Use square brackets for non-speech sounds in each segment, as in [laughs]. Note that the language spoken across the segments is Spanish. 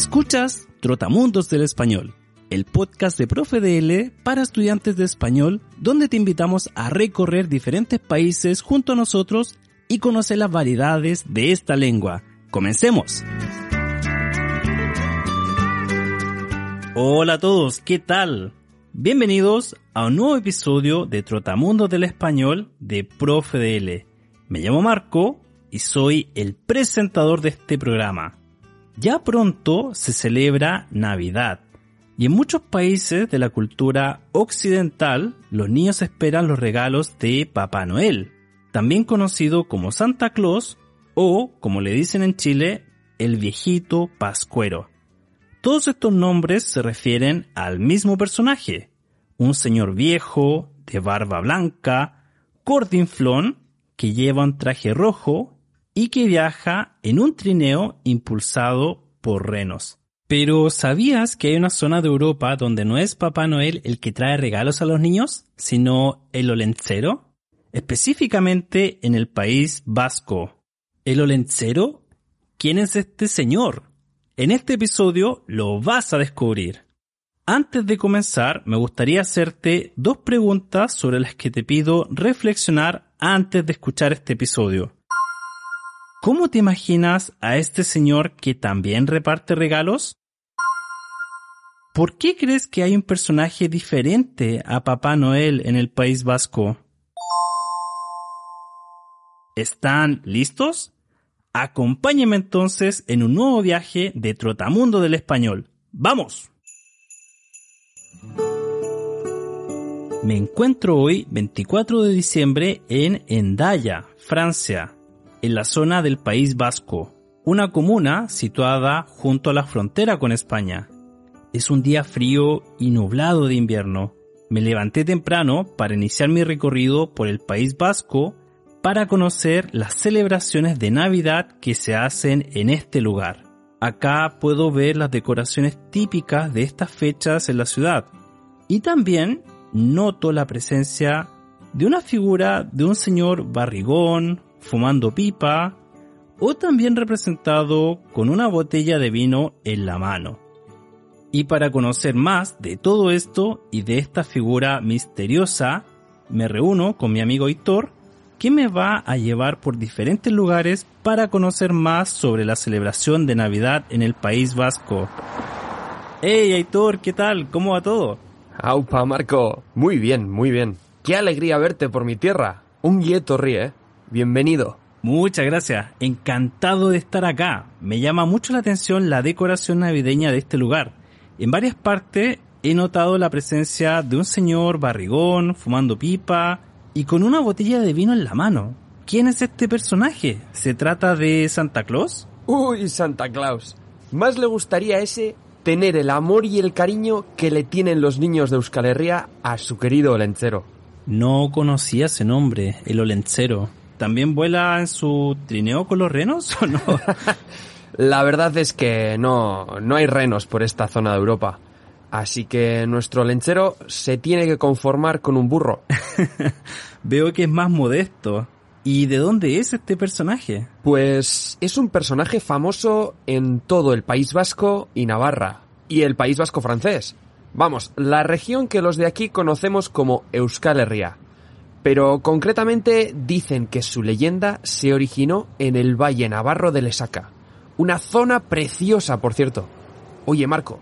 Escuchas Trotamundos del Español, el podcast de Profe DL para estudiantes de español, donde te invitamos a recorrer diferentes países junto a nosotros y conocer las variedades de esta lengua. ¡Comencemos! Hola a todos, ¿qué tal? Bienvenidos a un nuevo episodio de Trotamundos del Español de Profe DL. Me llamo Marco y soy el presentador de este programa. Ya pronto se celebra Navidad y en muchos países de la cultura occidental los niños esperan los regalos de Papá Noel, también conocido como Santa Claus o, como le dicen en Chile, el viejito pascuero. Todos estos nombres se refieren al mismo personaje, un señor viejo, de barba blanca, cordinflón, que lleva un traje rojo y que viaja en un trineo impulsado por renos. Pero ¿sabías que hay una zona de Europa donde no es Papá Noel el que trae regalos a los niños, sino el olencero? Específicamente en el país vasco. ¿El olencero? ¿Quién es este señor? En este episodio lo vas a descubrir. Antes de comenzar, me gustaría hacerte dos preguntas sobre las que te pido reflexionar antes de escuchar este episodio. ¿Cómo te imaginas a este señor que también reparte regalos? ¿Por qué crees que hay un personaje diferente a Papá Noel en el País Vasco? ¿Están listos? Acompáñenme entonces en un nuevo viaje de Trotamundo del Español. ¡Vamos! Me encuentro hoy, 24 de diciembre, en Endaya, Francia, en la zona del País Vasco, una comuna situada junto a la frontera con España. Es un día frío y nublado de invierno. Me levanté temprano para iniciar mi recorrido por el País Vasco para conocer las celebraciones de Navidad que se hacen en este lugar. Acá puedo ver las decoraciones típicas de estas fechas en la ciudad y también noto la presencia de una figura de un señor barrigón, fumando pipa, o también representado con una botella de vino en la mano. Y para conocer más de todo esto y de esta figura misteriosa, me reúno con mi amigo Hitor, que me va a llevar por diferentes lugares para conocer más sobre la celebración de Navidad en el País Vasco. Hey Aitor, ¿qué tal? ¿Cómo va todo? Aupa, Marco. Muy bien, muy bien. Qué alegría verte por mi tierra. Un guieto ríe. Bienvenido. Muchas gracias. Encantado de estar acá. Me llama mucho la atención la decoración navideña de este lugar. En varias partes he notado la presencia de un señor barrigón, fumando pipa y con una botella de vino en la mano. ¿Quién es este personaje? ¿Se trata de Santa Claus? Uy, Santa Claus. Más le gustaría a ese tener el amor y el cariño que le tienen los niños de Euskal Herria a su querido Olencero. No conocía ese nombre, el Olencero. ¿También vuela en su trineo con los renos o no? [laughs] La verdad es que no, no hay renos por esta zona de Europa. Así que nuestro lenchero se tiene que conformar con un burro. [laughs] Veo que es más modesto. ¿Y de dónde es este personaje? Pues es un personaje famoso en todo el País Vasco y Navarra. Y el País Vasco francés. Vamos, la región que los de aquí conocemos como Euskal Herria. Pero concretamente dicen que su leyenda se originó en el Valle Navarro de Lesaca. Una zona preciosa, por cierto. Oye, Marco,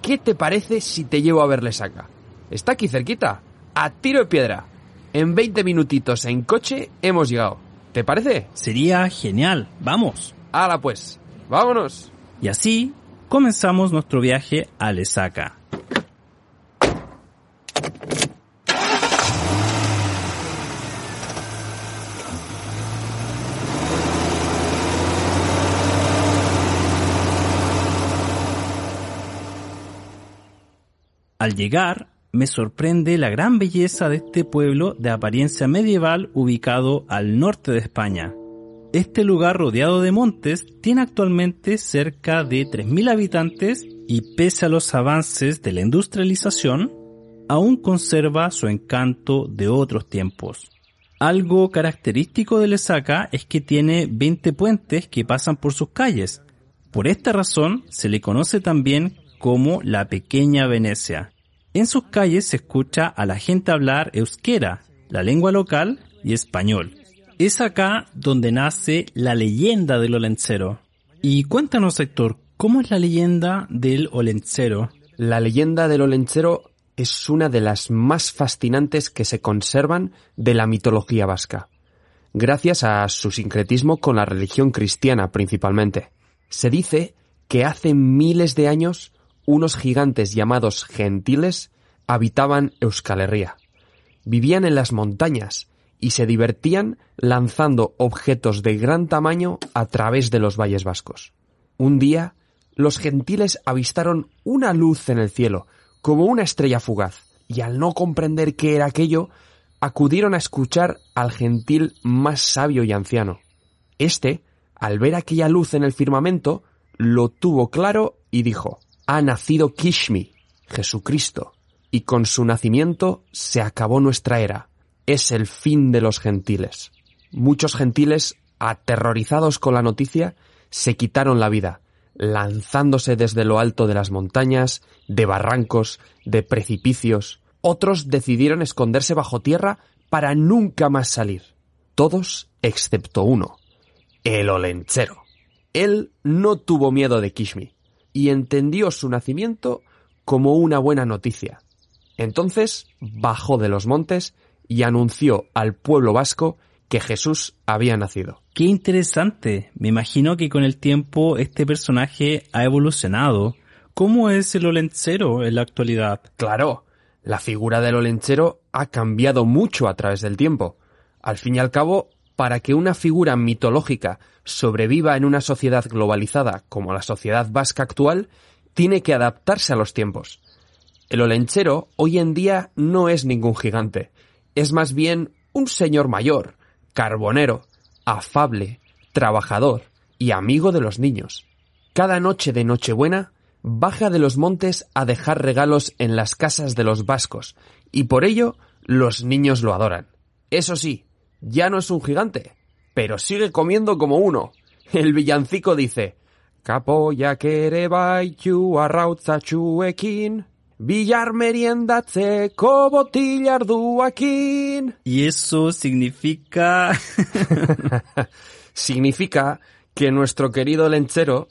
¿qué te parece si te llevo a ver Lesaca? Está aquí cerquita, a tiro de piedra. En 20 minutitos en coche hemos llegado. ¿Te parece? Sería genial. Vamos. Hala pues. Vámonos. Y así comenzamos nuestro viaje a Lesaca. Al llegar, me sorprende la gran belleza de este pueblo de apariencia medieval ubicado al norte de España. Este lugar rodeado de montes tiene actualmente cerca de 3.000 habitantes y pese a los avances de la industrialización, aún conserva su encanto de otros tiempos. Algo característico de Lesaca es que tiene 20 puentes que pasan por sus calles, Por esta razón se le conoce también como la pequeña Venecia. En sus calles se escucha a la gente hablar euskera, la lengua local y español. Es acá donde nace la leyenda del Olencero. Y cuéntanos, Héctor, ¿cómo es la leyenda del Olencero? La leyenda del Olenchero es una de las más fascinantes que se conservan de la mitología vasca, gracias a su sincretismo con la religión cristiana principalmente. Se dice que hace miles de años unos gigantes llamados gentiles habitaban Euskal Herria. Vivían en las montañas y se divertían lanzando objetos de gran tamaño a través de los valles vascos. Un día, los gentiles avistaron una luz en el cielo, como una estrella fugaz, y al no comprender qué era aquello, acudieron a escuchar al gentil más sabio y anciano. Este, al ver aquella luz en el firmamento, lo tuvo claro y dijo, ha nacido Kishmi, Jesucristo, y con su nacimiento se acabó nuestra era. Es el fin de los gentiles. Muchos gentiles, aterrorizados con la noticia, se quitaron la vida, lanzándose desde lo alto de las montañas, de barrancos, de precipicios. Otros decidieron esconderse bajo tierra para nunca más salir. Todos excepto uno, el olenchero. Él no tuvo miedo de Kishmi y entendió su nacimiento como una buena noticia. Entonces bajó de los montes y anunció al pueblo vasco que Jesús había nacido. Qué interesante. Me imagino que con el tiempo este personaje ha evolucionado. ¿Cómo es el olencero en la actualidad? Claro, la figura del olenchero ha cambiado mucho a través del tiempo. Al fin y al cabo, para que una figura mitológica sobreviva en una sociedad globalizada como la sociedad vasca actual, tiene que adaptarse a los tiempos. El olenchero hoy en día no es ningún gigante, es más bien un señor mayor, carbonero, afable, trabajador y amigo de los niños. Cada noche de Nochebuena baja de los montes a dejar regalos en las casas de los vascos, y por ello los niños lo adoran. Eso sí, ya no es un gigante, pero sigue comiendo como uno. El villancico dice, Capoya kere baitu arrautza txuekin, billar meriendatzeko botillar duakin. Y eso significa... [laughs] Significa que nuestro querido lenchero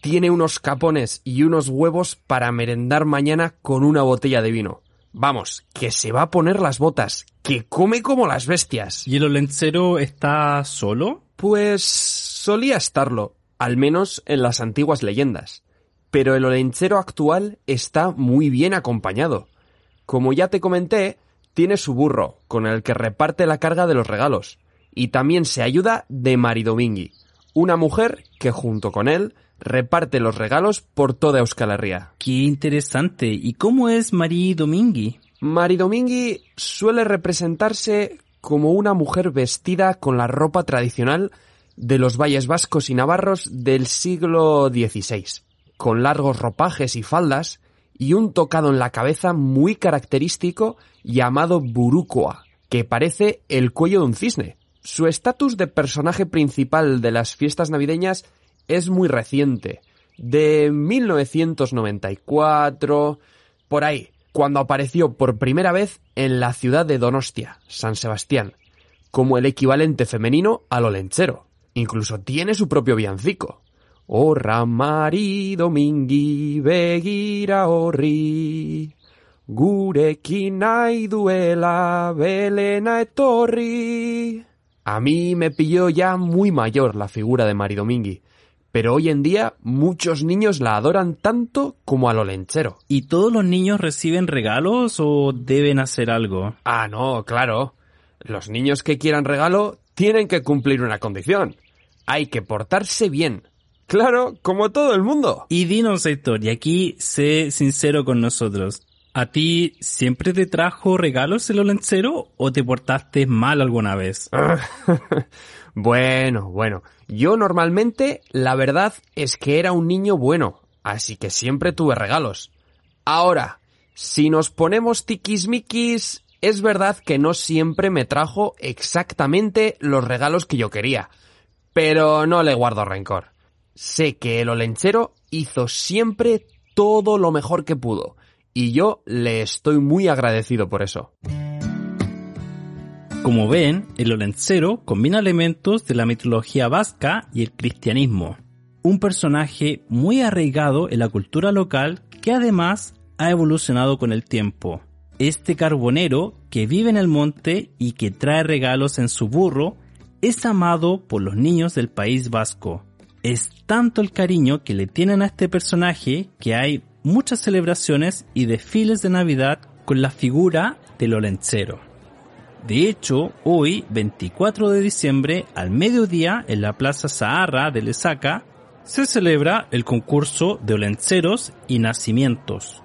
tiene unos capones y unos huevos para merendar mañana con una botella de vino. Vamos, que se va a poner las botas, que come como las bestias. ¿Y el olencero está solo? Pues solía estarlo, al menos en las antiguas leyendas. Pero el olenchero actual está muy bien acompañado. Como ya te comenté, tiene su burro, con el que reparte la carga de los regalos, y también se ayuda de Maridomingui, una mujer que junto con él reparte los regalos por toda Euskal Herria. Qué interesante. ¿Y cómo es Marí Domingui? Mari Domingui suele representarse como una mujer vestida con la ropa tradicional de los valles vascos y navarros del siglo XVI, con largos ropajes y faldas y un tocado en la cabeza muy característico llamado burucoa, que parece el cuello de un cisne. Su estatus de personaje principal de las fiestas navideñas es muy reciente, de 1994, por ahí, cuando apareció por primera vez en la ciudad de Donostia, San Sebastián, como el equivalente femenino al olenchero. Incluso tiene su propio villancico. Orra mari domingi begira horri, gurekin duela belena etorri. A mí me pilló ya muy mayor la figura de Mari Domingui, pero hoy en día muchos niños la adoran tanto como al olenchero. ¿Y todos los niños reciben regalos o deben hacer algo? Ah, no, claro. Los niños que quieran regalo tienen que cumplir una condición. Hay que portarse bien. Claro, como todo el mundo. Y dinos, Héctor, y aquí sé sincero con nosotros. ¿A ti siempre te trajo regalos el olencero o te portaste mal alguna vez? [laughs] bueno, bueno. Yo normalmente, la verdad es que era un niño bueno, así que siempre tuve regalos. Ahora, si nos ponemos tiquismiquis, es verdad que no siempre me trajo exactamente los regalos que yo quería. Pero no le guardo rencor. sé que el olenchero hizo siempre todo lo mejor que pudo, y yo le estoy muy agradecido por eso. Como ven, el Olencero combina elementos de la mitología vasca y el cristianismo. Un personaje muy arraigado en la cultura local que además ha evolucionado con el tiempo. Este carbonero que vive en el monte y que trae regalos en su burro es amado por los niños del País Vasco. Es tanto el cariño que le tienen a este personaje que hay muchas celebraciones y desfiles de Navidad con la figura del Olencero. De hecho, hoy, 24 de diciembre, al mediodía, en la Plaza Saharra de Lesaca, se celebra el concurso de olenceros y nacimientos.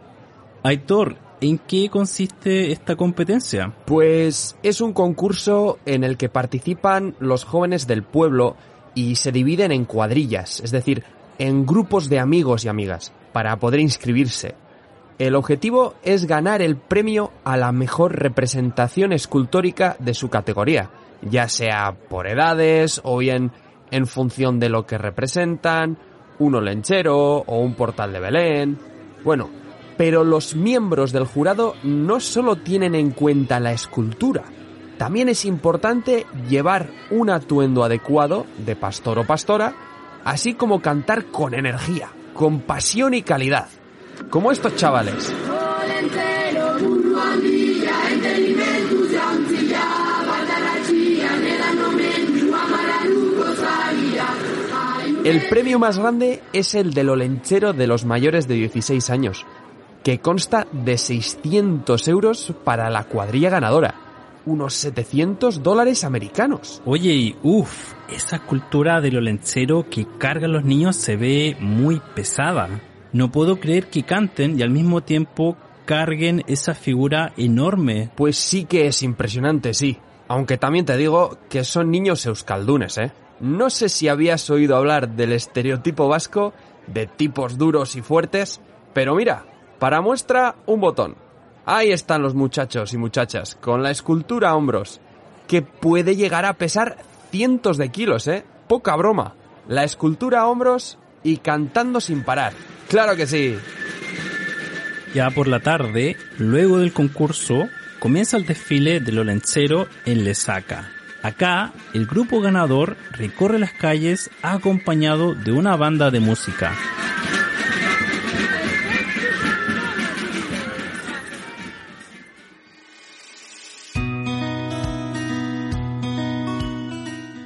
Aitor, ¿en qué consiste esta competencia? Pues es un concurso en el que participan los jóvenes del pueblo y se dividen en cuadrillas, es decir, en grupos de amigos y amigas, para poder inscribirse. El objetivo es ganar el premio a la mejor representación escultórica de su categoría, ya sea por edades o bien en función de lo que representan, un olenchero o un portal de Belén. Bueno, pero los miembros del jurado no solo tienen en cuenta la escultura, también es importante llevar un atuendo adecuado de pastor o pastora, así como cantar con energía, con pasión y calidad como estos chavales. El premio más grande es el del olenchero de los mayores de 16 años, que consta de 600 euros para la cuadrilla ganadora, unos 700 dólares americanos. Oye, y uff, esa cultura del olenchero que cargan los niños se ve muy pesada. No puedo creer que canten y al mismo tiempo carguen esa figura enorme. Pues sí que es impresionante, sí. Aunque también te digo que son niños euskaldunes, ¿eh? No sé si habías oído hablar del estereotipo vasco de tipos duros y fuertes, pero mira, para muestra un botón. Ahí están los muchachos y muchachas, con la escultura a hombros, que puede llegar a pesar cientos de kilos, ¿eh? Poca broma. La escultura a hombros y cantando sin parar. Claro que sí. Ya por la tarde, luego del concurso, comienza el desfile del Olencero en Lesaca. Acá, el grupo ganador recorre las calles acompañado de una banda de música.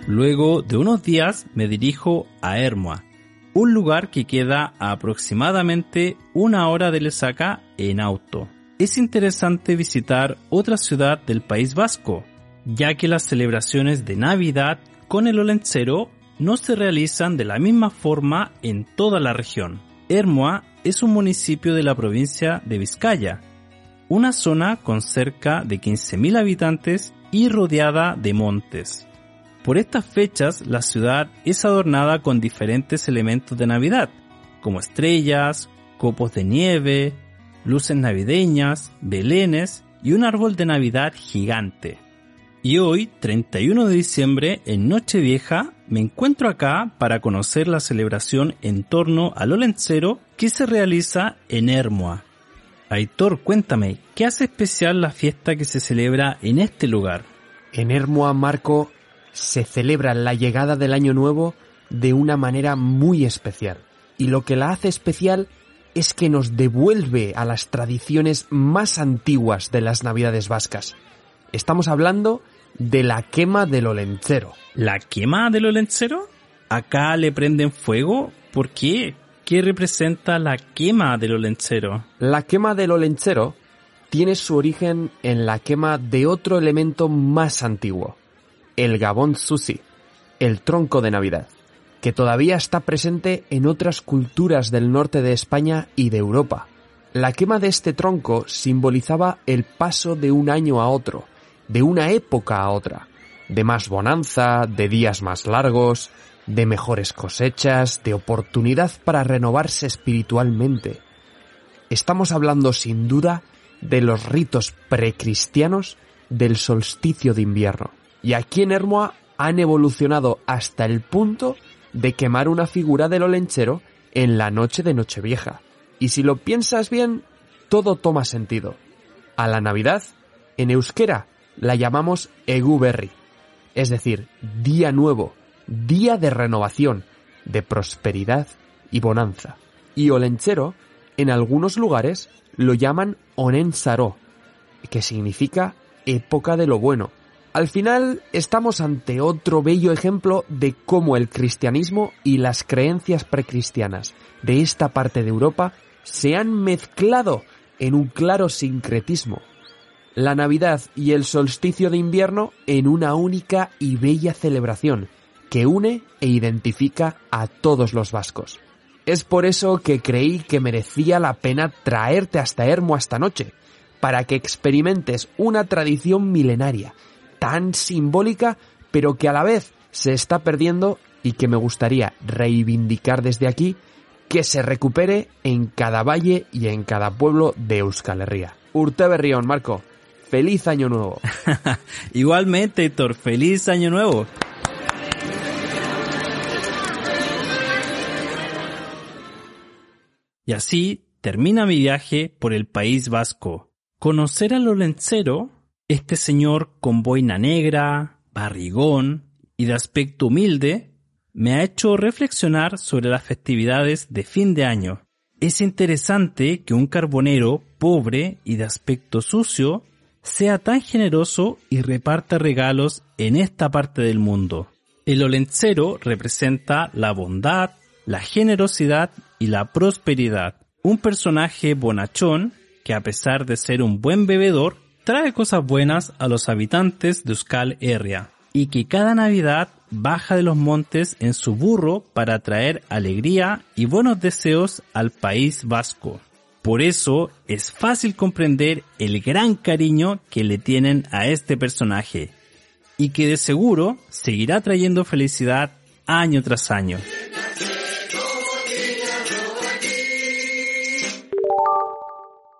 Luego de unos días me dirijo a Hermoa, un lugar que queda aproximadamente una hora de Lesaca en auto. Es interesante visitar otra ciudad del País Vasco, ya que las celebraciones de Navidad con el Olencero no se realizan de la misma forma en toda la región. Hermoa es un municipio de la provincia de Vizcaya, una zona con cerca de 15.000 habitantes y rodeada de montes. Por estas fechas la ciudad es adornada con diferentes elementos de Navidad, como estrellas, copos de nieve, luces navideñas, belenes y un árbol de Navidad gigante. Y hoy, 31 de diciembre, en Nochevieja, me encuentro acá para conocer la celebración en torno al Olencero que se realiza en Hermoa. Aitor, cuéntame, ¿qué hace especial la fiesta que se celebra en este lugar? En Hermoa, Marco, se celebra la llegada del año nuevo de una manera muy especial. Y lo que la hace especial es que nos devuelve a las tradiciones más antiguas de las navidades vascas. Estamos hablando de la quema del olencero. ¿La quema del olencero? ¿Acá le prenden fuego? ¿Por qué? ¿Qué representa la quema del olencero? La quema del olencero tiene su origen en la quema de otro elemento más antiguo, el Gabón Susi, el tronco de Navidad, que todavía está presente en otras culturas del norte de España y de Europa. La quema de este tronco simbolizaba el paso de un año a otro, de una época a otra, de más bonanza, de días más largos, de mejores cosechas, de oportunidad para renovarse espiritualmente. Estamos hablando sin duda de los ritos precristianos del solsticio de invierno. Y aquí en Hermoa han evolucionado hasta el punto de quemar una figura del olenchero en la noche de Nochevieja. Y si lo piensas bien, todo toma sentido. A la Navidad, en euskera, la llamamos Eguberri, es decir, día nuevo, día de renovación, de prosperidad y bonanza. Y olenchero, en algunos lugares, lo llaman Onensaro, que significa época de lo bueno. Al final estamos ante otro bello ejemplo de cómo el cristianismo y las creencias precristianas de esta parte de Europa se han mezclado en un claro sincretismo. La Navidad y el solsticio de invierno en una única y bella celebración que une e identifica a todos los vascos. Es por eso que creí que merecía la pena traerte hasta Hermo esta noche, para que experimentes una tradición milenaria, tan simbólica, pero que a la vez se está perdiendo y que me gustaría reivindicar desde aquí que se recupere en cada valle y en cada pueblo de Euskal Herria. Urte Berrión, Marco. Feliz año nuevo. [laughs] Igualmente, Héctor, feliz año nuevo. Y así termina mi viaje por el País Vasco. Conocer al Olencero, este señor con boina negra, barrigón y de aspecto humilde, me ha hecho reflexionar sobre las festividades de fin de año. Es interesante que un carbonero pobre y de aspecto sucio sea tan generoso y reparta regalos en esta parte del mundo. El olencero representa la bondad, la generosidad y la prosperidad. Un personaje bonachón que a pesar de ser un buen bebedor, trae cosas buenas a los habitantes de Euskal Herria y que cada Navidad baja de los montes en su burro para traer alegría y buenos deseos al país vasco. Por eso es fácil comprender el gran cariño que le tienen a este personaje y que de seguro seguirá trayendo felicidad año tras año.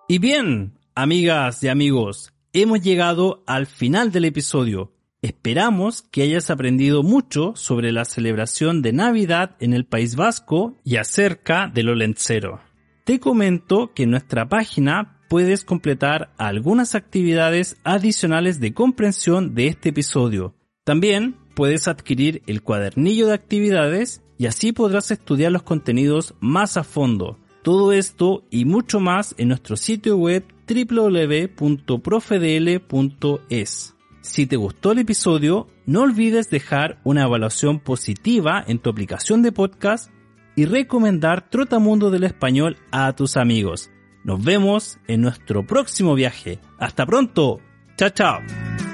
Y bien, amigas y amigos, hemos llegado al final del episodio. Esperamos que hayas aprendido mucho sobre la celebración de Navidad en el País Vasco y acerca del Olencero. Te comento que en nuestra página puedes completar algunas actividades adicionales de comprensión de este episodio. También puedes adquirir el cuadernillo de actividades y así podrás estudiar los contenidos más a fondo. Todo esto y mucho más en nuestro sitio web www.profedl.es. Si te gustó el episodio, no olvides dejar una evaluación positiva en tu aplicación de podcast y recomendar Trotamundo del Español a tus amigos. Nos vemos en nuestro próximo viaje. Hasta pronto. Chao, chao.